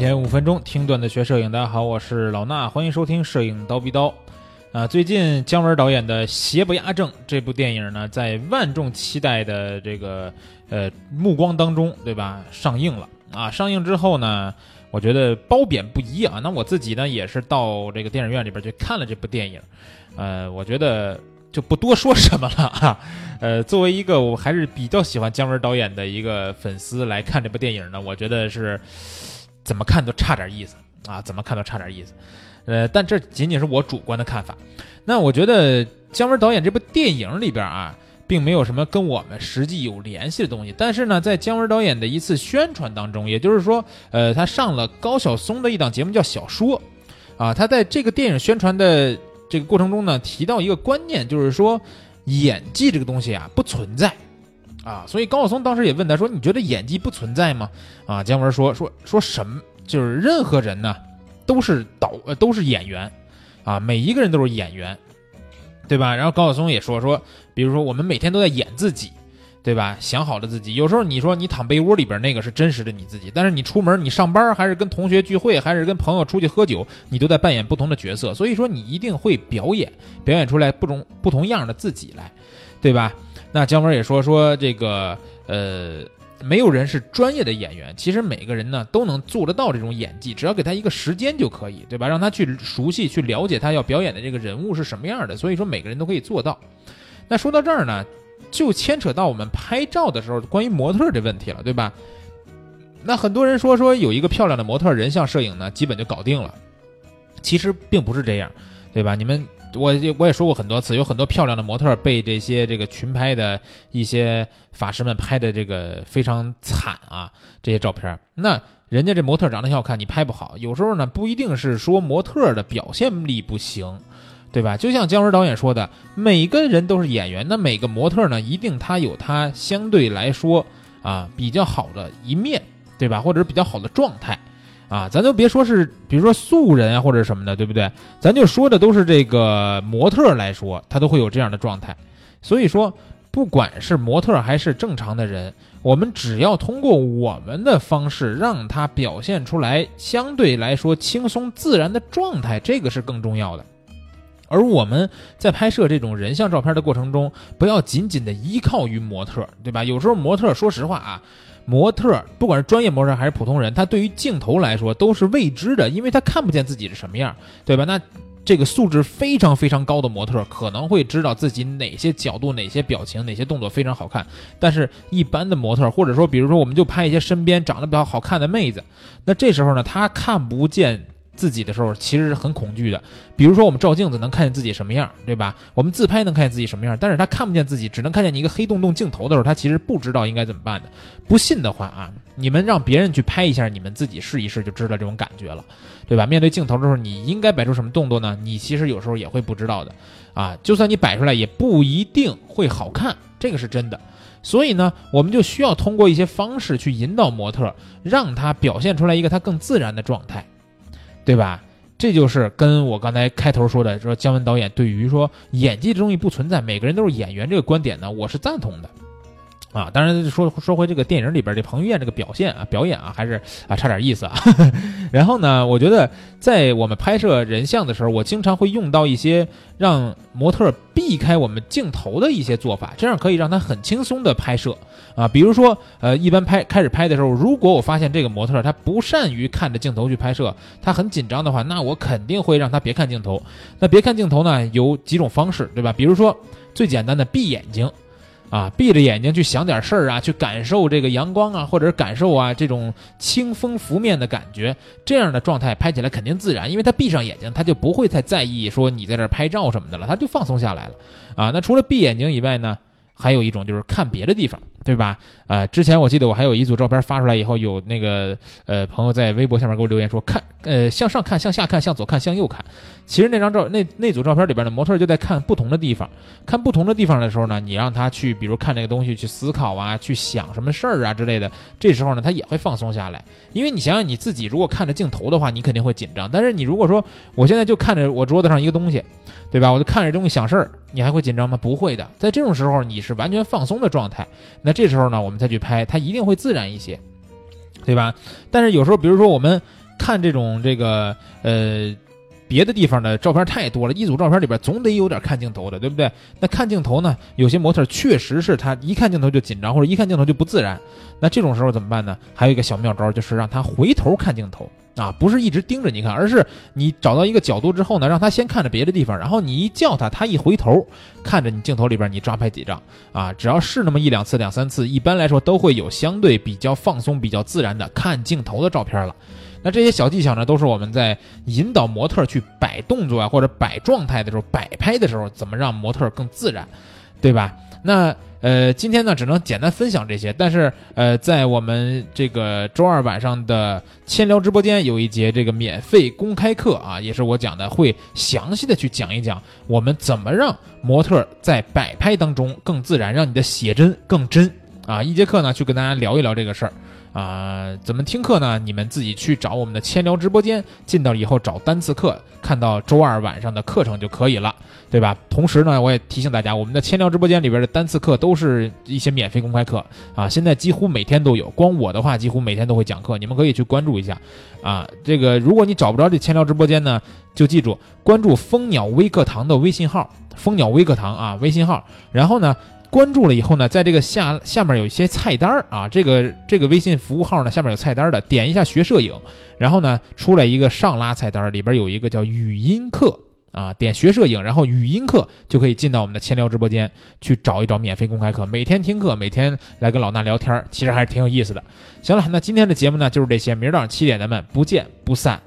天五分钟听段子学摄影，大家好，我是老衲，欢迎收听摄影刀逼刀。啊，最近姜文导演的《邪不压正》这部电影呢，在万众期待的这个呃目光当中，对吧？上映了啊！上映之后呢，我觉得褒贬不一啊。那我自己呢，也是到这个电影院里边去看了这部电影，呃，我觉得就不多说什么了啊。呃，作为一个我还是比较喜欢姜文导演的一个粉丝来看这部电影呢，我觉得是怎么看都差点意思啊，怎么看都差点意思。呃，但这仅仅是我主观的看法。那我觉得姜文导演这部电影里边啊，并没有什么跟我们实际有联系的东西。但是呢，在姜文导演的一次宣传当中，也就是说，呃，他上了高晓松的一档节目叫《小说》，啊，他在这个电影宣传的这个过程中呢，提到一个观念，就是说演技这个东西啊不存在，啊，所以高晓松当时也问他说：“你觉得演技不存在吗？”啊，姜文说说说什么？就是任何人呢。都是导呃都是演员，啊，每一个人都是演员，对吧？然后高晓松也说说，比如说我们每天都在演自己，对吧？想好了自己，有时候你说你躺被窝里边那个是真实的你自己，但是你出门你上班还是跟同学聚会还是跟朋友出去喝酒，你都在扮演不同的角色，所以说你一定会表演，表演出来不同不同样的自己来，对吧？那姜文也说说这个呃。没有人是专业的演员，其实每个人呢都能做得到这种演技，只要给他一个时间就可以，对吧？让他去熟悉、去了解他要表演的这个人物是什么样的。所以说每个人都可以做到。那说到这儿呢，就牵扯到我们拍照的时候关于模特这问题了，对吧？那很多人说说有一个漂亮的模特，人像摄影呢基本就搞定了，其实并不是这样，对吧？你们。我我也说过很多次，有很多漂亮的模特被这些这个群拍的一些法师们拍的这个非常惨啊，这些照片。那人家这模特长得挺好看，你拍不好。有时候呢，不一定是说模特的表现力不行，对吧？就像姜文导演说的，每个人都是演员，那每个模特呢，一定他有他相对来说啊比较好的一面，对吧？或者是比较好的状态。啊，咱就别说是，比如说素人啊或者什么的，对不对？咱就说的都是这个模特来说，他都会有这样的状态。所以说，不管是模特还是正常的人，我们只要通过我们的方式让他表现出来相对来说轻松自然的状态，这个是更重要的。而我们在拍摄这种人像照片的过程中，不要仅仅的依靠于模特，对吧？有时候模特，说实话啊。模特不管是专业模特还是普通人，他对于镜头来说都是未知的，因为他看不见自己是什么样，对吧？那这个素质非常非常高的模特可能会知道自己哪些角度、哪些表情、哪些动作非常好看，但是一般的模特，或者说比如说我们就拍一些身边长得比较好看的妹子，那这时候呢，他看不见。自己的时候其实是很恐惧的，比如说我们照镜子能看见自己什么样，对吧？我们自拍能看见自己什么样，但是他看不见自己，只能看见你一个黑洞洞镜头的时候，他其实不知道应该怎么办的。不信的话啊，你们让别人去拍一下，你们自己试一试就知道这种感觉了，对吧？面对镜头的时候，你应该摆出什么动作呢？你其实有时候也会不知道的，啊，就算你摆出来也不一定会好看，这个是真的。所以呢，我们就需要通过一些方式去引导模特，让他表现出来一个他更自然的状态。对吧？这就是跟我刚才开头说的，说姜文导演对于说演技这东西不存在，每个人都是演员这个观点呢，我是赞同的。啊，当然说说回这个电影里边这彭于晏这个表现啊，表演啊，还是啊差点意思啊。然后呢，我觉得在我们拍摄人像的时候，我经常会用到一些让模特避开我们镜头的一些做法，这样可以让他很轻松的拍摄啊。比如说，呃，一般拍开始拍的时候，如果我发现这个模特他不善于看着镜头去拍摄，他很紧张的话，那我肯定会让他别看镜头。那别看镜头呢，有几种方式，对吧？比如说最简单的闭眼睛。啊，闭着眼睛去想点事儿啊，去感受这个阳光啊，或者感受啊这种清风拂面的感觉，这样的状态拍起来肯定自然，因为他闭上眼睛，他就不会太在意说你在这儿拍照什么的了，他就放松下来了。啊，那除了闭眼睛以外呢？还有一种就是看别的地方，对吧？啊，之前我记得我还有一组照片发出来以后，有那个呃朋友在微博下面给我留言说，看呃向上看、向下看、向左看、向右看。其实那张照那那组照片里边的模特就在看不同的地方，看不同的地方的时候呢，你让他去比如看这个东西去思考啊，去想什么事儿啊之类的，这时候呢他也会放松下来。因为你想想你自己如果看着镜头的话，你肯定会紧张。但是你如果说我现在就看着我桌子上一个东西。对吧？我就看着东西想事儿，你还会紧张吗？不会的，在这种时候你是完全放松的状态。那那这时候呢，我们再去拍，它一定会自然一些，对吧？但是有时候，比如说我们看这种这个呃。别的地方的照片太多了，一组照片里边总得有点看镜头的，对不对？那看镜头呢？有些模特确实是他一看镜头就紧张，或者一看镜头就不自然。那这种时候怎么办呢？还有一个小妙招，就是让他回头看镜头啊，不是一直盯着你看，而是你找到一个角度之后呢，让他先看着别的地方，然后你一叫他，他一回头看着你镜头里边，你抓拍几张啊？只要是那么一两次、两三次，一般来说都会有相对比较放松、比较自然的看镜头的照片了。那这些小技巧呢，都是我们在引导模特去摆动作啊，或者摆状态的时候，摆拍的时候，怎么让模特更自然，对吧？那呃，今天呢，只能简单分享这些。但是呃，在我们这个周二晚上的千聊直播间有一节这个免费公开课啊，也是我讲的，会详细的去讲一讲我们怎么让模特在摆拍当中更自然，让你的写真更真啊。一节课呢，去跟大家聊一聊这个事儿。啊，怎么听课呢？你们自己去找我们的千聊直播间，进到以后找单次课，看到周二晚上的课程就可以了，对吧？同时呢，我也提醒大家，我们的千聊直播间里边的单次课都是一些免费公开课啊，现在几乎每天都有。光我的话，几乎每天都会讲课，你们可以去关注一下啊。这个如果你找不着这千聊直播间呢，就记住关注蜂鸟微课堂的微信号，蜂鸟微课堂啊，微信号，然后呢。关注了以后呢，在这个下下面有一些菜单儿啊，这个这个微信服务号呢下面有菜单的，点一下学摄影，然后呢出来一个上拉菜单，里边有一个叫语音课啊，点学摄影，然后语音课就可以进到我们的千聊直播间去找一找免费公开课，每天听课，每天来跟老衲聊天，其实还是挺有意思的。行了，那今天的节目呢就是这些，明儿早上七点咱们不见不散。